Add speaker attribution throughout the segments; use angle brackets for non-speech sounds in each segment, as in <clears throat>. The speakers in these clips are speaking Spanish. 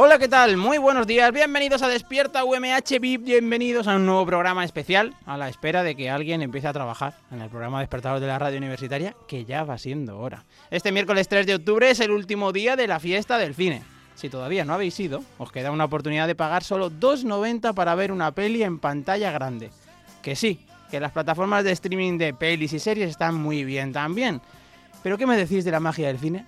Speaker 1: Hola, ¿qué tal? Muy buenos días. Bienvenidos a Despierta UMH VIP. Bienvenidos a un nuevo programa especial a la espera de que alguien empiece a trabajar en el programa Despertador de la Radio Universitaria, que ya va siendo hora. Este miércoles 3 de octubre es el último día de la fiesta del cine. Si todavía no habéis ido, os queda una oportunidad de pagar solo 2,90 para ver una peli en pantalla grande. Que sí, que las plataformas de streaming de pelis y series están muy bien también. Pero ¿qué me decís de la magia del cine?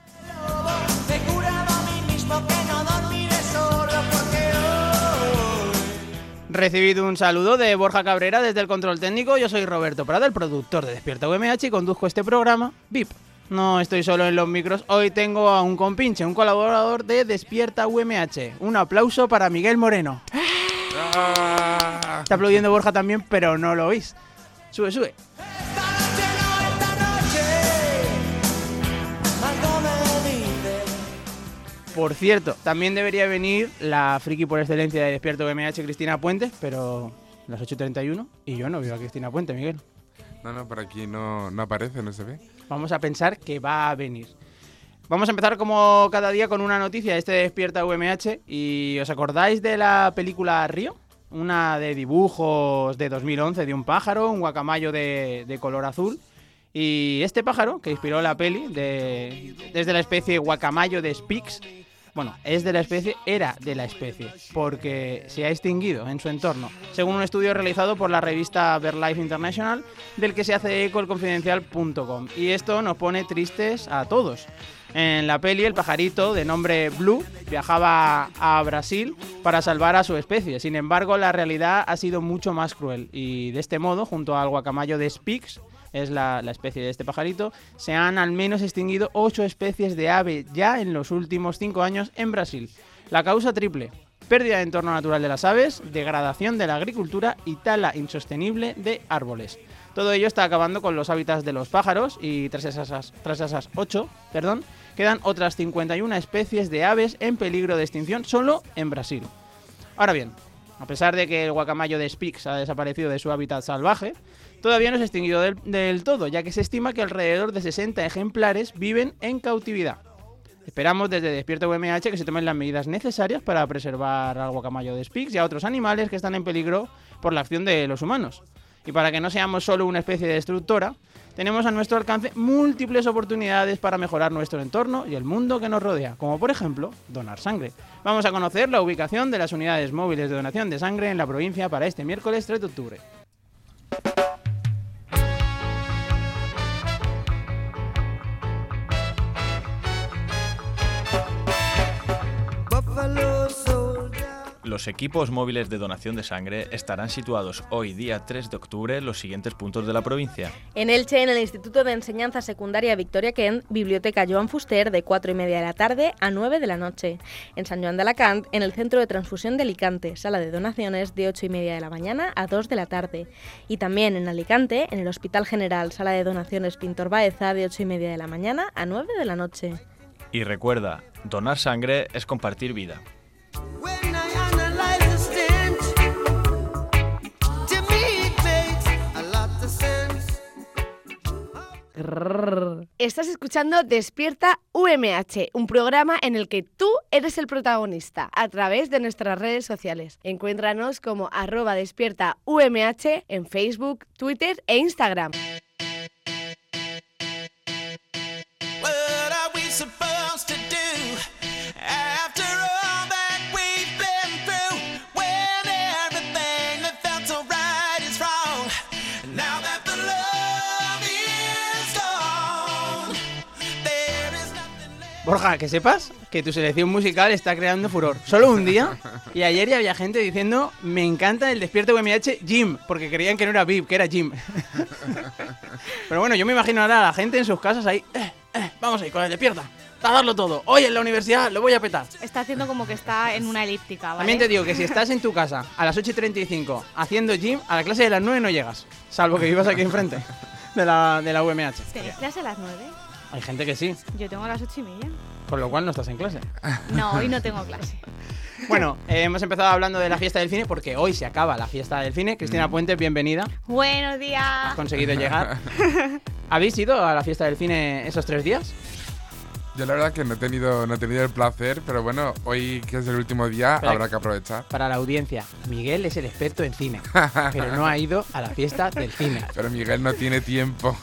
Speaker 1: Recibido un saludo de Borja Cabrera desde el control técnico. Yo soy Roberto Prada, el productor de Despierta UMH y conduzco este programa VIP. No estoy solo en los micros, hoy tengo a un compinche, un colaborador de Despierta UMH. Un aplauso para Miguel Moreno. Está aplaudiendo Borja también, pero no lo oís. Sube, sube. Por cierto, también debería venir la friki por excelencia de Despierta UMH, Cristina Puente, pero las 8.31 y yo no veo a Cristina Puente, Miguel.
Speaker 2: No, no, por aquí no, no aparece, no se ve.
Speaker 1: Vamos a pensar que va a venir. Vamos a empezar como cada día con una noticia. Este despierta UMH. ¿Y os acordáis de la película Río? Una de dibujos de 2011 de un pájaro, un guacamayo de, de color azul. Y este pájaro, que inspiró la peli, de, desde la especie guacamayo de Spix, bueno, es de la especie, era de la especie, porque se ha extinguido en su entorno, según un estudio realizado por la revista BirdLife International, del que se hace eco el confidencial.com. Y esto nos pone tristes a todos. En la peli, el pajarito de nombre Blue viajaba a Brasil para salvar a su especie. Sin embargo, la realidad ha sido mucho más cruel. Y de este modo, junto al guacamayo de Spix, es la, especie de este pajarito, se han al menos extinguido ocho especies de ave ya en los últimos cinco años en Brasil. La causa triple. Pérdida de entorno natural de las aves, degradación de la agricultura y tala insostenible de árboles. Todo ello está acabando con los hábitats de los pájaros y tras esas, tras esas 8, perdón, quedan otras 51 especies de aves en peligro de extinción solo en Brasil. Ahora bien, a pesar de que el guacamayo de Spix ha desaparecido de su hábitat salvaje, todavía no se ha extinguido del, todo, ya que se estima que alrededor de 60 ejemplares viven en cautividad. Esperamos desde Despierta UMH que se tomen las medidas necesarias para preservar al guacamayo de Spix y a otros animales que están en peligro por la acción de los humanos. Y para que no seamos solo una especie destructora, tenemos a nuestro alcance múltiples oportunidades para mejorar nuestro entorno y el mundo que nos rodea, como por ejemplo donar sangre. Vamos a conocer la ubicación de las unidades móviles de donación de sangre en la provincia para este miércoles 3 de octubre.
Speaker 3: Los equipos móviles de donación de sangre estarán situados hoy, día 3 de octubre, en los siguientes puntos de la provincia.
Speaker 4: En Elche, en el Instituto de Enseñanza Secundaria Victoria Kent, Biblioteca Joan Fuster, de 4 y media de la tarde a 9 de la noche. En San Joan de Alacant, en el Centro de Transfusión de Alicante, sala de donaciones, de 8 y media de la mañana a 2 de la tarde. Y también en Alicante, en el Hospital General, sala de donaciones Pintor Baeza, de 8 y media de la mañana a 9 de la noche.
Speaker 3: Y recuerda, donar sangre es compartir vida.
Speaker 5: Estás escuchando Despierta UMH, un programa en el que tú eres el protagonista a través de nuestras redes sociales. Encuéntranos como arroba despierta UMH en Facebook, Twitter e Instagram.
Speaker 1: Borja, que sepas que tu selección musical está creando furor. Solo un día, y ayer ya había gente diciendo, me encanta el despierto UMH Jim, porque creían que no era VIP, que era Jim. <laughs> Pero bueno, yo me imagino ahora a la gente en sus casas ahí, "Eh, eh, vamos ahí con el despierta, a darlo todo. Hoy en la universidad lo voy a petar.
Speaker 6: Está haciendo como que está en una elíptica, ¿vale?
Speaker 1: También te digo que si estás en tu casa a las 8 y 35 haciendo gym, a la clase de las 9 no llegas. Salvo que vivas aquí enfrente de la, de la UMH.
Speaker 6: ¿Tenéis clase a las 9?
Speaker 1: Hay gente que sí,
Speaker 6: Yo tengo a las 8 y media.
Speaker 1: con lo cual no estás en clase.
Speaker 6: No, hoy no tengo clase. <laughs>
Speaker 1: Bueno, eh, hemos empezado hablando de la fiesta del cine porque hoy se acaba la fiesta del cine. Cristina Puente, bienvenida.
Speaker 6: Buenos
Speaker 1: Has
Speaker 6: días.
Speaker 1: conseguido llegar. <laughs> ¿Habéis ido a la fiesta del cine esos tres días?
Speaker 2: Yo la verdad que no he tenido, no he tenido el placer, pero bueno, hoy que es el último día, habrá que aprovechar.
Speaker 1: Para la audiencia, Miguel es el experto en cine, <laughs> pero no ha ido a la fiesta del cine.
Speaker 2: Pero Miguel no tiene tiempo.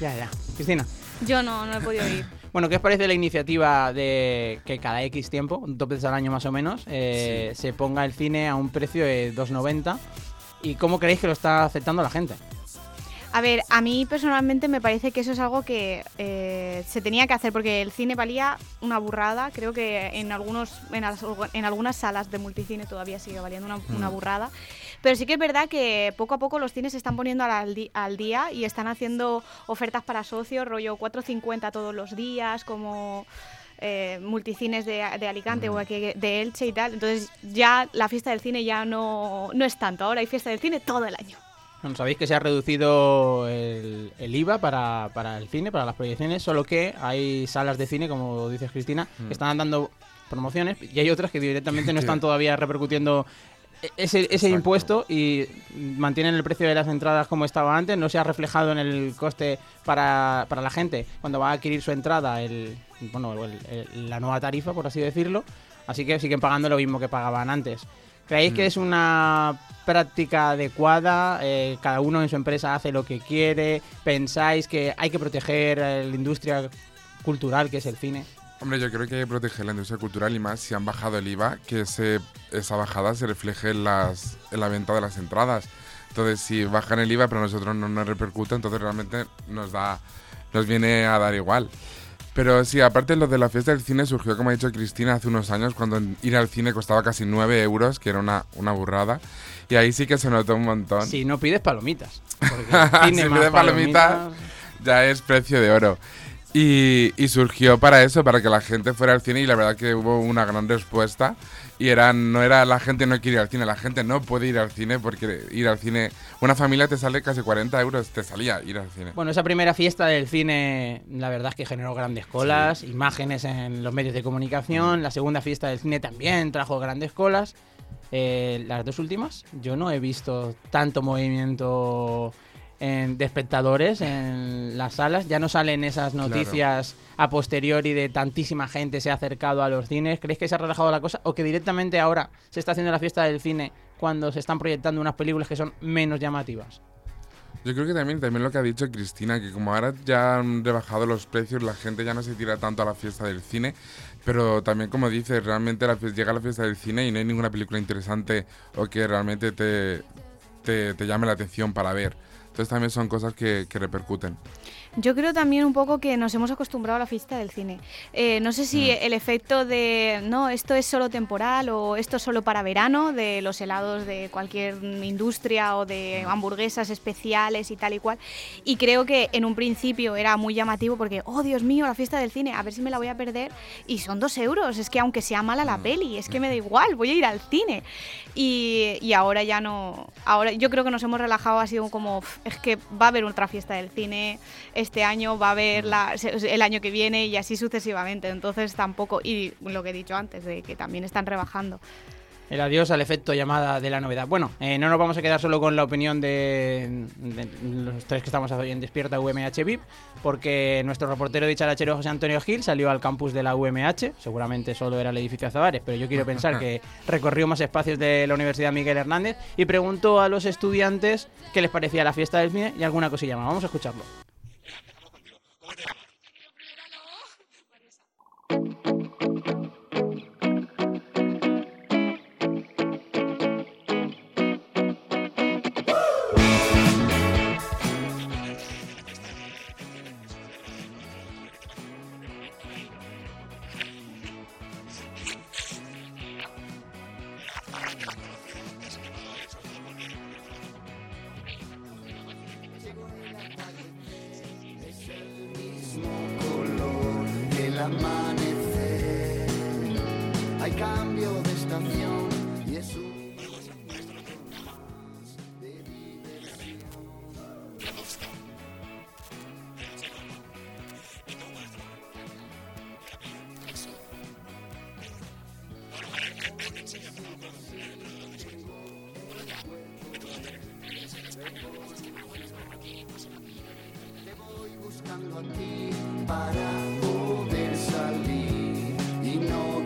Speaker 1: Ya, ya. Cristina.
Speaker 6: Yo no, no he podido ir. <laughs>
Speaker 1: Bueno, ¿qué os parece la iniciativa de que cada X tiempo, dos veces al año más o menos, eh, se ponga el cine a un precio de 2,90? ¿Y cómo creéis que lo está aceptando la gente?
Speaker 6: A ver, a mí personalmente me parece que eso es algo que eh, se tenía que hacer porque el cine valía una burrada. Creo que en algunos en, las- en algunas salas de multicine todavía sigue valiendo una, una burrada. Pero sí que es verdad que poco a poco los cines se están poniendo al, día y están haciendo ofertas para socios, rollo 4.50 todos los días, como eh, multicines de, de Alicante o aquí de Elche y tal. Entonces ya la fiesta del cine ya no, no es tanto. Ahora hay fiesta del cine todo el año.
Speaker 1: Bueno, sabéis que se ha reducido el, el IVA para, para el cine, para las proyecciones, solo que hay salas de cine, como dices Cristina, que están dando promociones y hay otras que directamente no están <laughs> todavía repercutiendo ese, ese
Speaker 2: Exacto.
Speaker 1: impuesto y mantienen el precio de las entradas como estaba antes, no se ha reflejado en el coste para, para la gente cuando va a adquirir su entrada, el, bueno, el- el- la nueva tarifa, por así decirlo, así que siguen pagando lo mismo que pagaban antes. ¿Creéis que es una práctica adecuada? Eh, cada uno en su empresa hace lo que quiere. ¿Pensáis que hay que proteger eh, la industria cultural que es el cine?
Speaker 2: Hombre, yo creo que hay que proteger la industria cultural y más si han bajado el IVA, que ese- esa bajada se refleje en, las, en la venta de las entradas. Entonces, si bajan el IVA, pero a nosotros no nos repercute, entonces realmente nos da nos viene a dar igual. Pero sí, aparte lo de la fiesta del cine surgió, como ha dicho Cristina, hace unos años, cuando ir al cine costaba casi 9 euros, que era una, una burrada. Y ahí sí que se notó un montón.
Speaker 1: Si no pides palomitas. porque <laughs>
Speaker 2: Si
Speaker 1: cine más
Speaker 2: pides palomitas,
Speaker 1: palomitas-
Speaker 2: ya es precio de oro. Y, y surgió para eso, para que la gente fuera al cine y la verdad que hubo una gran respuesta. Y era, no era la gente no quiere ir al cine, la gente no puede ir al cine porque ir al cine, una familia te sale casi 40 euros, te salía ir al cine.
Speaker 1: Bueno, esa primera fiesta del cine, la verdad es que generó grandes colas, imágenes en los medios de comunicación. La segunda fiesta del cine también trajo grandes colas. Eh, las dos últimas, yo no he visto tanto movimiento en- de espectadores en las salas. Ya no salen esas
Speaker 2: Claro.
Speaker 1: noticias a posteriori de tantísima gente se ha acercado a los cines. ¿Creéis que se ha relajado la cosa o que directamente ahora se está haciendo la fiesta del cine cuando se están proyectando unas películas que son menos llamativas?
Speaker 2: Yo creo que también, también lo que ha dicho Cristina, que como ahora ya han rebajado los precios, la gente ya no se tira tanto a la fiesta del cine, pero también como dice, realmente la fie- llega la fiesta del cine y no hay ninguna película interesante o que realmente te, te, te llame la atención para ver. Entonces también son cosas que, que repercuten.
Speaker 6: Yo creo también un poco que nos hemos acostumbrado a la fiesta del cine. Eh, no sé si el efecto de, no, esto es solo temporal o esto es solo para verano, de los helados de cualquier industria o de hamburguesas especiales y tal y cual. Y creo que en un principio era muy llamativo porque, oh Dios mío, la fiesta del cine, a ver si me la voy a perder. Y son dos euros, es que aunque sea mala la peli, es que me da igual, voy a ir al cine. Y, y ahora ya no, ahora yo creo que nos hemos relajado, ha sido como, "Uf, es que va a haber otra fiesta del cine este año, va a haber la- el año que viene y así sucesivamente. Entonces tampoco, y lo que he dicho antes, de que también están rebajando.
Speaker 1: El adiós al efecto llamada de la novedad. Bueno, eh, no nos vamos a quedar solo con la opinión de, de los tres que estamos hoy en Despierta UMH VIP, porque nuestro reportero dicharachero José Antonio Gil salió al campus de la UMH, seguramente solo era el edificio Azabares, pero yo quiero pensar que <laughs> recorrió más espacios de la Universidad Miguel Hernández y preguntó a los estudiantes qué les parecía la fiesta del cine y alguna cosilla más. Vamos a escucharlo.
Speaker 7: buscando a ti para poder salir y no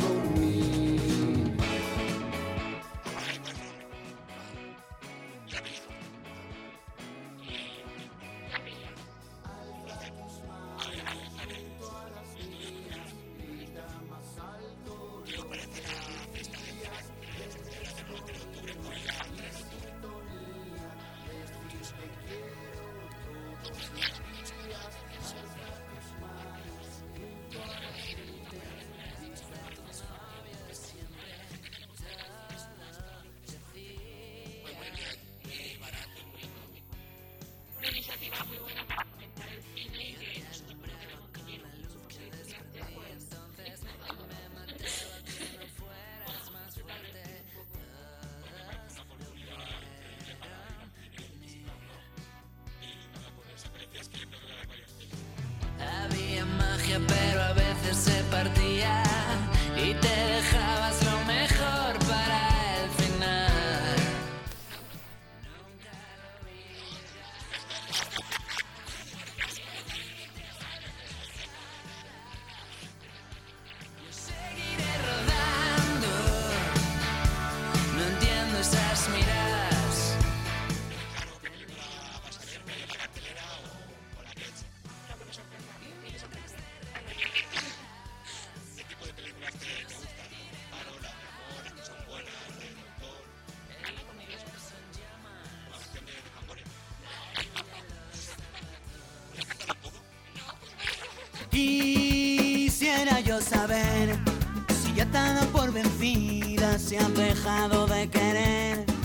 Speaker 8: Quisiera yo saber si ya te por vencida, si has dejado de querer.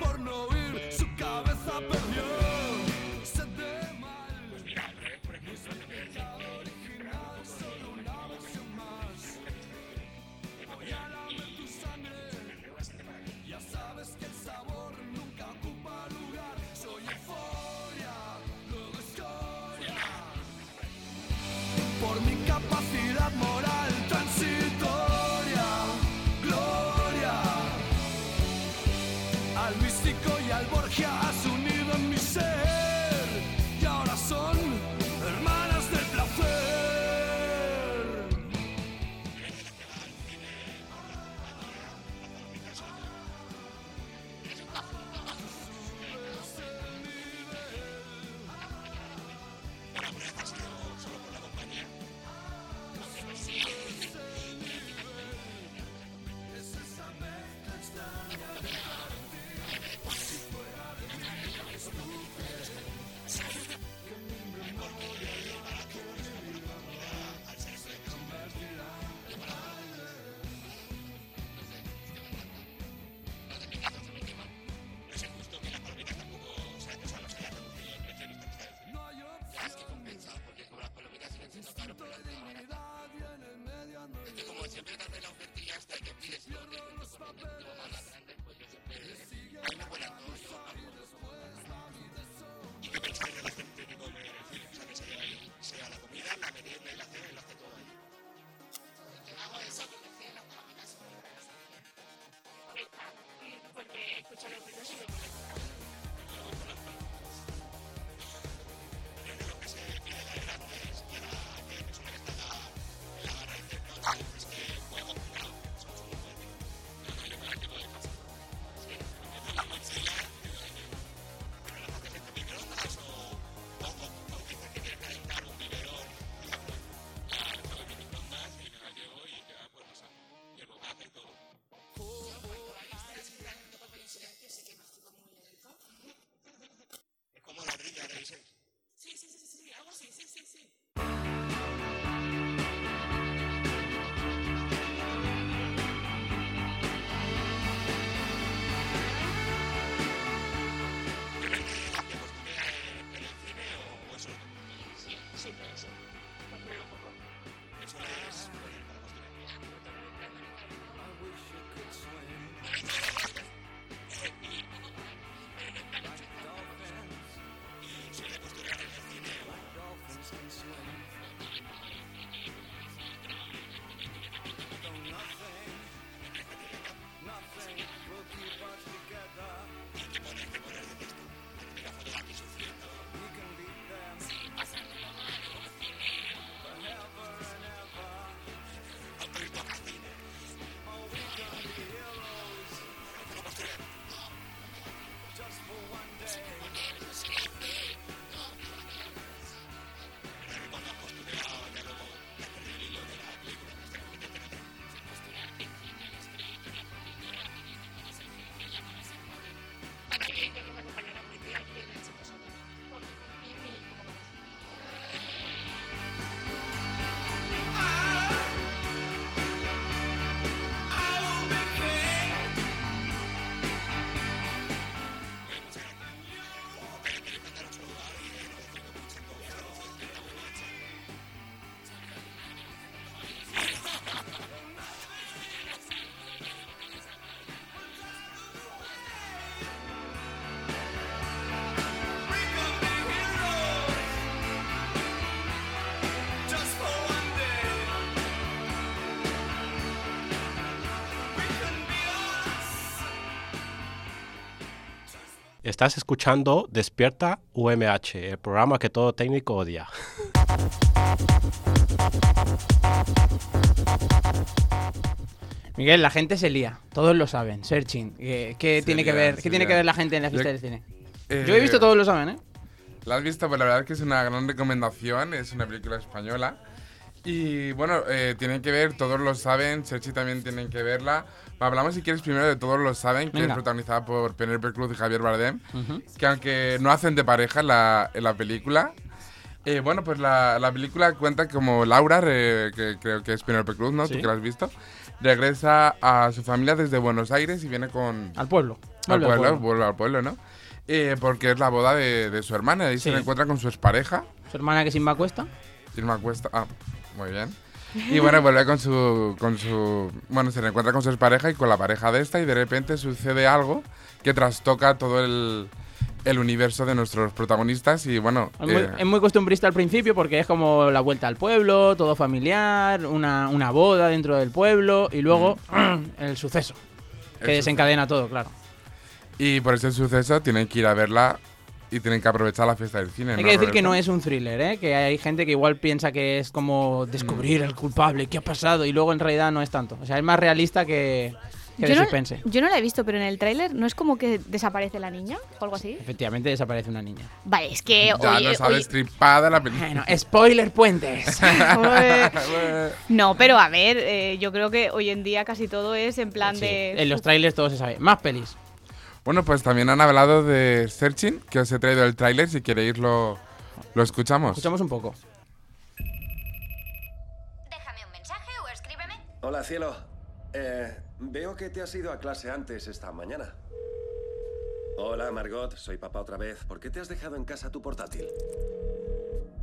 Speaker 8: por no
Speaker 9: ir, su cabeza perdió.
Speaker 10: Estás escuchando Despierta UMH, el programa que todo técnico odia.
Speaker 1: Miguel, la gente se lía, todos lo saben, searching. ¿Qué, qué
Speaker 2: Se
Speaker 1: tiene que ver? ¿Qué tiene que ver la gente en la fiesta
Speaker 2: Yo-
Speaker 1: del cine?
Speaker 2: Eh,
Speaker 1: Yo he visto todos lo saben, ¿eh?
Speaker 2: ¿La has visto? Pues la verdad es que es una gran recomendación, es una película española. Y bueno, eh, tienen que ver, todos lo saben, Sergi también tienen que verla. Hablamos si quieres primero de Todos lo saben, que
Speaker 1: Venga.
Speaker 2: es protagonizada por Penélope Cruz y Javier Bardem,
Speaker 1: Ujú.
Speaker 2: que aunque no hacen de pareja en la, en la película, eh, bueno, pues la, la película cuenta como Laura, re- que creo que es Penélope Cruz, ¿no?
Speaker 1: Sí.
Speaker 2: Tú que la has visto, regresa a su familia desde Buenos Aires y viene con...
Speaker 1: Al pueblo.
Speaker 2: Al
Speaker 1: Vuelve al
Speaker 2: pueblo,
Speaker 1: pueblo.
Speaker 2: vuelve al pueblo, ¿no? Eh, porque es la boda de, de su hermana. Ahí
Speaker 1: Sí.
Speaker 2: se encuentra con su expareja.
Speaker 1: Su hermana que sin va cuesta.
Speaker 2: Irma Cuesta. Ah, muy bien. Y bueno, vuelve con su, con su. Bueno, se reencuentra con su expareja y con la pareja de esta, y de repente sucede algo que trastoca todo el, el universo de nuestros protagonistas. Y bueno.
Speaker 1: Es muy,
Speaker 2: eh,
Speaker 1: es muy costumbrista al principio porque es como la vuelta al pueblo, todo familiar, una, una boda dentro del pueblo y luego <clears throat> el suceso que
Speaker 2: Mm. el
Speaker 1: desencadena todo, claro.
Speaker 2: Y por ese suceso tienen que ir a verla y tienen que aprovechar la fiesta del cine.
Speaker 1: Hay que decir que no es un thriller, ¿eh? Que hay gente que igual piensa que es como descubrir al culpable, qué ha pasado, y luego en realidad no es tanto. O sea, es más realista que, que de
Speaker 6: Yo no,
Speaker 1: suspense.
Speaker 6: yo no la he visto, pero en el tráiler no es como que desaparece la niña o algo así.
Speaker 1: Efectivamente desaparece una niña.
Speaker 6: Vale, es que
Speaker 2: Ya
Speaker 6: oye,
Speaker 2: no sale
Speaker 6: oye-
Speaker 2: estripada la película.
Speaker 1: Bueno, spoiler puentes. <laughs>
Speaker 6: No, pero a ver, eh, yo creo que hoy en día casi todo es en plan
Speaker 1: Sí,
Speaker 6: de.
Speaker 1: en los trailers todo se sabe. Más pelis.
Speaker 2: Bueno, pues también han hablado de Searching, que os he traído el tráiler, si queréis lo, lo escuchamos.
Speaker 1: Escuchamos un poco.
Speaker 11: Hola, cielo. Eh, veo que te has ido a clase antes esta mañana. Hola, Margot. Soy papá otra vez. ¿Por qué te has dejado en casa tu portátil?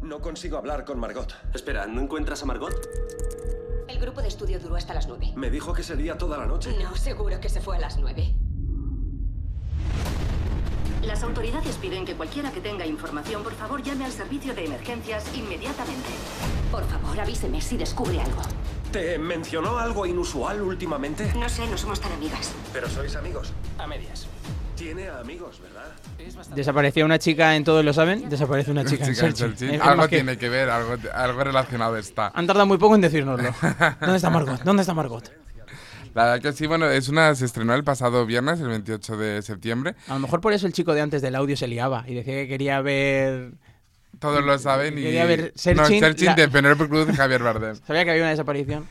Speaker 11: No consigo hablar con Margot.
Speaker 12: Espera, ¿no encuentras a Margot?
Speaker 13: El grupo de estudio duró hasta las 9.
Speaker 11: Me dijo que sería toda la noche.
Speaker 13: No, seguro que se fue a las 9.
Speaker 14: Las autoridades piden que cualquiera que tenga información, por favor, llame al servicio de emergencias inmediatamente.
Speaker 13: Por favor, avíseme si descubre algo.
Speaker 11: ¿Te mencionó algo inusual últimamente?
Speaker 13: No sé, no somos tan amigas.
Speaker 11: Pero sois amigos.
Speaker 13: A medias.
Speaker 11: Tiene amigos, ¿verdad?
Speaker 1: Desapareció una chica en Todos lo saben, desaparece una chica,
Speaker 2: Chica
Speaker 1: en Searching.
Speaker 2: Algo
Speaker 1: que
Speaker 2: tiene que ver, algo, algo relacionado está.
Speaker 1: Han tardado muy poco en decírnoslo. <laughs> ¿Dónde está Margot? ¿Dónde está Margot?
Speaker 2: La verdad que sí, bueno, es una, se estrenó el pasado viernes, el 28 de septiembre.
Speaker 1: A lo mejor por eso el chico de antes del audio se liaba y decía que quería ver...
Speaker 2: Todos lo saben y...
Speaker 1: Quería ver
Speaker 2: no,
Speaker 1: Searching,
Speaker 2: Searching
Speaker 1: la-
Speaker 2: de Penélope Cruz y Javier Bardem. <laughs>
Speaker 1: Sabía que había una desaparición.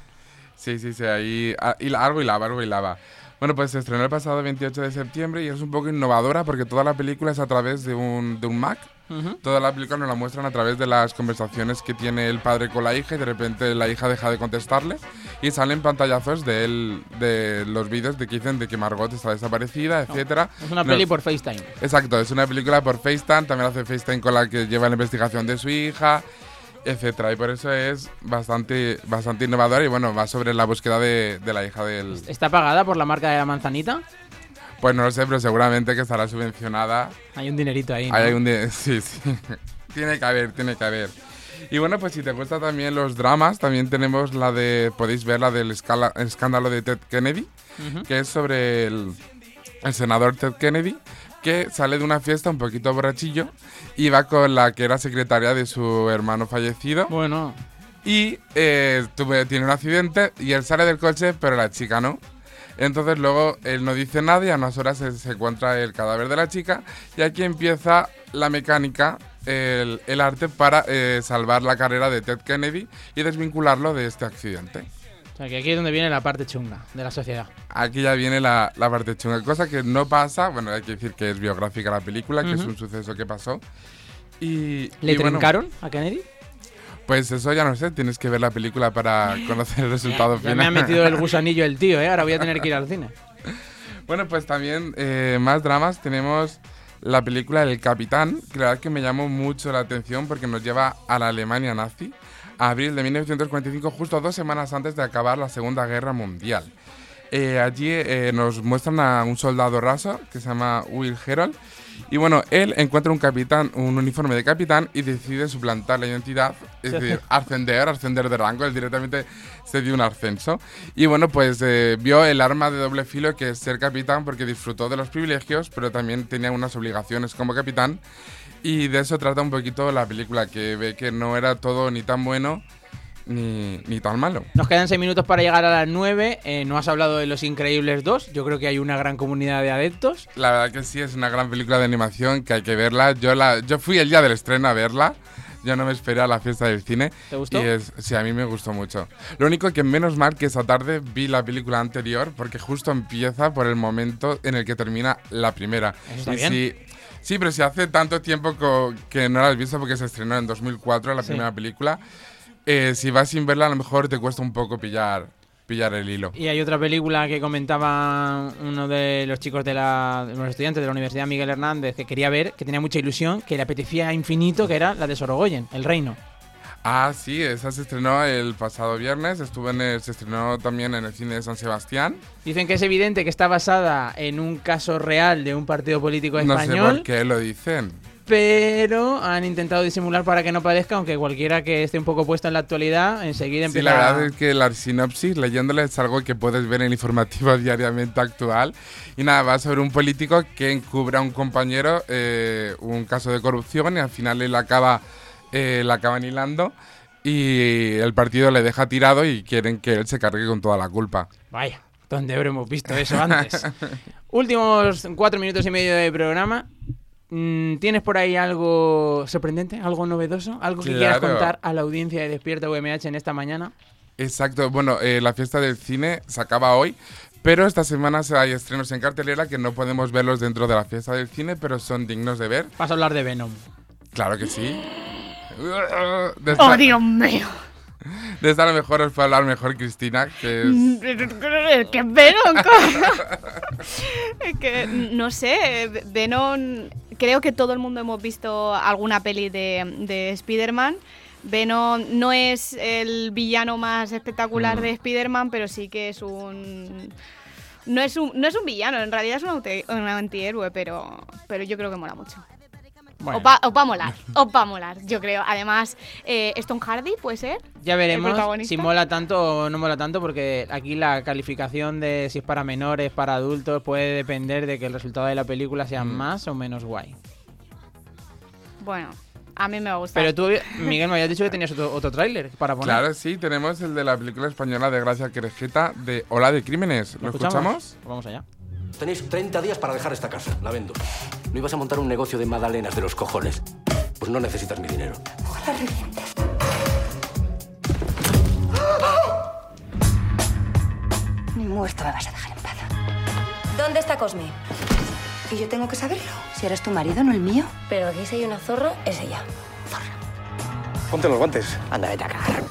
Speaker 2: Sí, sí, sí, ahí ah, y algo y lava, algo y lava. Bueno, pues se estrenó el pasado 28 de septiembre y es un poco innovadora porque toda la película es a través de un, de un Mac.
Speaker 1: Ujú.
Speaker 2: Toda la película nos la muestran a través de las conversaciones que tiene el padre con la hija y de repente la hija deja de contestarle y salen pantallazos de él, de los vídeos de que dicen de que Margot está desaparecida, etcétera.
Speaker 1: Es una
Speaker 2: No-
Speaker 1: peli por FaceTime.
Speaker 2: Exacto, es una película por FaceTime, también hace FaceTime con la que lleva la investigación de su hija, etcétera, y por eso es bastante, bastante innovadora y bueno, va sobre la búsqueda de, de la hija del...
Speaker 1: ¿Está pagada por la marca de la manzanita?
Speaker 2: Pues no lo sé, pero seguramente que estará subvencionada.
Speaker 1: Hay un dinerito ahí. ¿no?
Speaker 2: Hay un di- <laughs> sí, sí. <laughs> tiene que haber, tiene que haber. Y bueno, pues si te gustan también los dramas, también tenemos la de, podéis ver la del escala- escándalo de Ted Kennedy, que es sobre el, el senador Ted Kennedy, que sale de una fiesta un poquito borrachillo y va con la que era secretaria de su hermano fallecido.
Speaker 1: Bueno.
Speaker 2: Y eh, tuve- tiene un accidente y él sale del coche, pero la chica no. Entonces luego él no dice nada y a unas horas se, se encuentra el cadáver de la chica y aquí empieza la mecánica, el, el arte para eh, salvar la carrera de Ted Kennedy y desvincularlo de este accidente.
Speaker 1: O sea, que aquí es donde viene la parte chunga de la sociedad.
Speaker 2: Aquí ya viene la, la parte chunga, cosa que no pasa, bueno, hay que decir que es biográfica la película, que es un suceso que pasó. Y,
Speaker 1: ¿Le
Speaker 2: y bueno,
Speaker 1: a Kennedy?
Speaker 2: Pues eso ya no sé, tienes que ver la película para conocer el resultado
Speaker 1: Ya
Speaker 2: final.
Speaker 1: me ha metido el gusanillo el tío, ¿eh? Ahora voy a tener que ir al cine. <laughs>
Speaker 2: Bueno, pues también eh, más dramas. Tenemos la película El Capitán, que la verdad que me llamó mucho la atención porque nos lleva a la Alemania nazi, a abril de 1945, justo dos semanas antes de acabar la Segunda Guerra Mundial. Eh, allí eh, nos muestran a un soldado raso que se llama Will Herold. Y bueno, él encuentra un capitán, un uniforme de capitán y decide suplantar la identidad, es decir, ascender, ascender de rango. Él directamente se dio un ascenso. Y bueno, pues eh, vio el arma de doble filo que es ser capitán porque disfrutó de los privilegios, pero también tenía unas obligaciones como capitán. Y de eso trata un poquito la película, que ve que no era todo ni tan bueno ni, ni tan malo.
Speaker 1: Nos quedan seis minutos para llegar a las 9. Eh, no has hablado de Los Increíbles 2. Yo creo que hay una gran comunidad de adeptos.
Speaker 2: La verdad que sí, es una gran película de animación que hay que verla. Yo, la, yo fui el día del estreno a verla. Yo no me esperé a la fiesta del cine.
Speaker 1: ¿Te gustó?
Speaker 2: Y es, sí, a mí me gustó mucho. Lo único que menos mal que esa tarde vi la película anterior porque justo empieza por el momento en el que termina la primera.
Speaker 1: Eso está
Speaker 2: Y
Speaker 1: bien.
Speaker 2: si- sí, pero si hace tanto tiempo que no la has visto porque se estrenó en 2004 la
Speaker 1: Sí.
Speaker 2: primera película, eh, si vas sin verla a lo mejor te cuesta un poco pillar, pillar el hilo.
Speaker 1: Y hay otra película que comentaba uno de los chicos de la. de los estudiantes de la Universidad, Miguel Hernández, que quería ver, que tenía mucha ilusión, que le apetecía infinito, que era la de Sorogoyen, El Reino.
Speaker 2: Ah, sí, esa se estrenó el pasado viernes. Estuvo en el- se estrenó también en el cine de San Sebastián.
Speaker 1: Dicen que es evidente que está basada en un caso real de un partido político
Speaker 2: No sé
Speaker 1: español,
Speaker 2: por qué lo dicen.
Speaker 1: Pero han intentado disimular para que no parezca, aunque cualquiera que esté un poco puesto en la actualidad, enseguida
Speaker 2: Sí,
Speaker 1: empieza
Speaker 2: la
Speaker 1: a-
Speaker 2: verdad es que la sinopsis, leyéndola, es algo que puedes ver en el informativo <laughs> diariamente actual. Y nada, va sobre un político que encubre a un compañero eh, un caso de corrupción y al final él acaba, eh, la acaban hilando y el partido le deja tirado y quieren que él se cargue con toda la culpa.
Speaker 1: Vaya, ¿dónde habremos visto eso <laughs> antes? Últimos cuatro minutos y medio de programa. Mm, ¿Tienes por ahí algo sorprendente, algo novedoso, algo que quieras
Speaker 2: Claro.
Speaker 1: contar a la audiencia de Despierta UMH en esta mañana?
Speaker 2: Exacto, bueno, eh, la fiesta del cine se acaba hoy, pero esta semana se- hay estrenos en cartelera que no podemos verlos dentro de la fiesta del cine, pero son dignos de ver.
Speaker 1: Vas a hablar de Venom.
Speaker 2: Claro que sí. <laughs> De
Speaker 6: ¡Oh, Dios mío!
Speaker 2: De esta a lo mejor os puede hablar mejor Cristina, que es...
Speaker 6: ¡Qué Venom! <laughs> Es que, no sé, Venom... Creo que todo el mundo hemos visto alguna peli de, de Spider-Man. Venom no es el villano más espectacular
Speaker 2: Mm.
Speaker 6: de Spider-Man, pero sí que es un... No es un, no es un villano, en realidad es un, un antihéroe, pero, pero yo creo que mola mucho.
Speaker 1: Bueno.
Speaker 6: Os, va, os va a molar, <laughs> os va a molar, yo creo. Además, eh, Stone Hardy, ¿puede ser?
Speaker 1: Ya veremos si mola tanto o no mola tanto, porque aquí la calificación de si es para menores, para adultos, puede depender de que el resultado de la película sea más o menos guay.
Speaker 6: Bueno, a mí me va a gustar.
Speaker 1: Pero tú, Miguel, me habías dicho que tenías otro, otro tráiler para poner.
Speaker 2: Claro, sí, tenemos el de la película española de Gracia Querejeta de Ola de Crímenes. ¿Lo, escuchamos?
Speaker 1: Vamos allá.
Speaker 12: Tenéis 30 días para dejar esta casa. La vendo. ¿No ibas a montar un negocio de magdalenas de los cojones? Pues no necesitas mi dinero.
Speaker 15: Ni muerto me vas a dejar en paz. ¿Dónde está Cosme? ¿Y yo tengo que saberlo? Si eres tu marido, no el mío. Pero aquí si hay una zorra, es ella.
Speaker 12: Ponte los guantes. Anda, vete a cagar.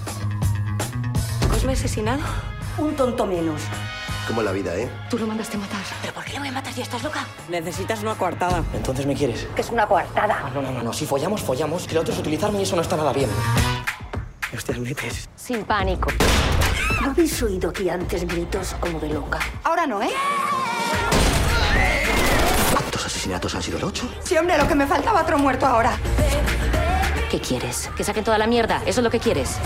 Speaker 15: ¿Cosme asesinado? Un tonto menos.
Speaker 12: Como la vida, ¿eh?
Speaker 15: Tú lo mandaste matar. ¿Pero por qué le voy a matar si estás loca?
Speaker 16: Necesitas una coartada.
Speaker 12: Entonces me quieres.
Speaker 15: Que es una coartada.
Speaker 12: No, no, no, no. Si follamos, follamos. Lo otro es utilizarme y eso no está nada bien. Hostias, metes.
Speaker 15: Sin pánico. ¿No habéis oído aquí antes gritos como de loca? Ahora no, ¿eh?
Speaker 12: ¿Cuántos asesinatos han sido el 8?
Speaker 15: Sí, hombre, lo que me faltaba otro muerto ahora.
Speaker 13: ¿Qué quieres? ¿Que saquen toda la mierda? ¿Eso es lo que quieres?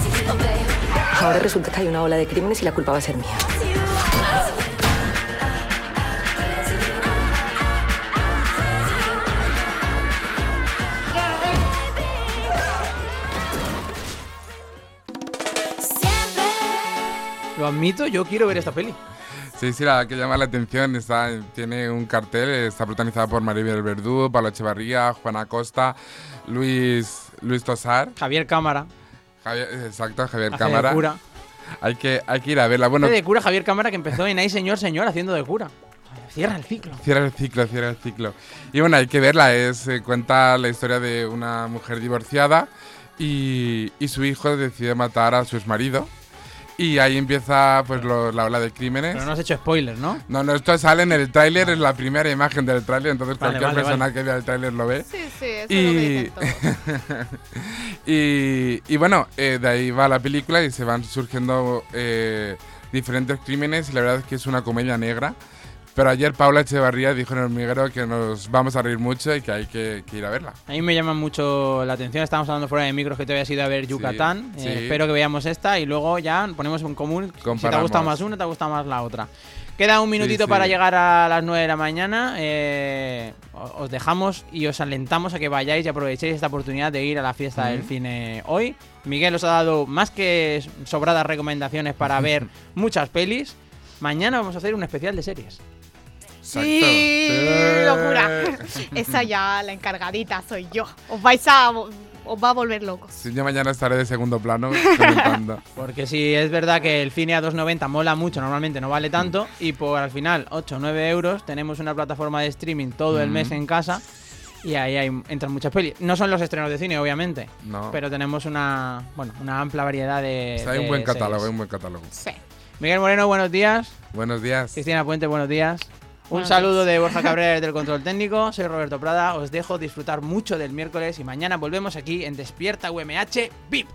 Speaker 13: Ahora resulta que hay una ola de crímenes y la culpa va a ser mía.
Speaker 1: Admito, yo quiero ver esta peli.
Speaker 2: Sí, sí, la que llama la atención está, tiene un cartel, está protagonizada por Maribel Verdú, Pablo Echevarría, Juana Costa, Luis, Luis Tosar.
Speaker 1: Javier Cámara.
Speaker 2: Javier, exacto, Javier
Speaker 1: Hace de
Speaker 2: Cámara.
Speaker 1: cura.
Speaker 2: Hay que, hay que ir a verla. Bueno,
Speaker 1: Hace de cura Javier Cámara que empezó en Ay Señor Señor haciendo de cura. Cierra el ciclo.
Speaker 2: Cierra el ciclo, cierra el ciclo. Y bueno, hay que verla. Es, eh, cuenta la historia de una mujer divorciada y, y su hijo decide matar a su exmarido. Y ahí empieza pues lo- la ola de crímenes.
Speaker 1: Pero no has hecho spoiler, ¿no?
Speaker 2: No, no, esto sale en el tráiler, es la primera imagen del tráiler, entonces
Speaker 1: Vale,
Speaker 2: cualquier
Speaker 1: vale,
Speaker 2: persona
Speaker 1: vale.
Speaker 2: que vea el tráiler lo ve.
Speaker 6: Sí, sí, eso
Speaker 2: y,
Speaker 6: es lo que dicen
Speaker 2: y, y bueno, eh, de ahí va la película y se van surgiendo eh, diferentes crímenes y la verdad es que es una comedia negra. Pero ayer Paula Echevarría dijo en el hormiguero que nos vamos a reír mucho y que hay que, que ir a verla.
Speaker 1: A mí me llama mucho la atención. Estábamos hablando fuera de micros que te habías ido a ver Yucatán.
Speaker 2: sí.
Speaker 1: Eh, espero que veamos esta y luego ya ponemos en común si te ha
Speaker 2: Comparamos.
Speaker 1: gustado más una, te ha gustado más la otra. Queda un minutito
Speaker 2: sí.
Speaker 1: para llegar a las 9 de la mañana. eh, os dejamos y os alentamos a que vayáis y aprovechéis esta oportunidad de ir a la fiesta
Speaker 2: Ujú.
Speaker 1: del cine hoy. Miguel os ha dado más que sobradas recomendaciones para <laughs> ver muchas pelis. Mañana vamos a hacer un especial de series.
Speaker 6: Sí, locura. Esa ya, la encargadita soy yo. Os vais a. Os va a volver locos.
Speaker 2: Sí, yo mañana estaré de segundo plano comentando. <laughs>
Speaker 1: Porque si es verdad que el cine a 2,90 mola mucho, normalmente no vale tanto, y por al final 8 o 9 euros tenemos una plataforma de streaming todo el
Speaker 2: Mm.
Speaker 1: mes en casa y ahí hay, entran muchas pelis. No son los estrenos de cine, obviamente,
Speaker 2: No.
Speaker 1: pero tenemos una, bueno, una amplia variedad de.
Speaker 2: O sea, hay un
Speaker 1: de
Speaker 2: buen catálogo, hay un buen catálogo.
Speaker 1: Miguel Moreno, buenos días.
Speaker 2: Buenos días.
Speaker 1: Cristina Puente, buenos días. Un saludo de Borja <laughs> Cabrera desde el control técnico. Soy Roberto Prada. Os dejo disfrutar mucho del miércoles y mañana volvemos aquí en Despierta UMH VIP.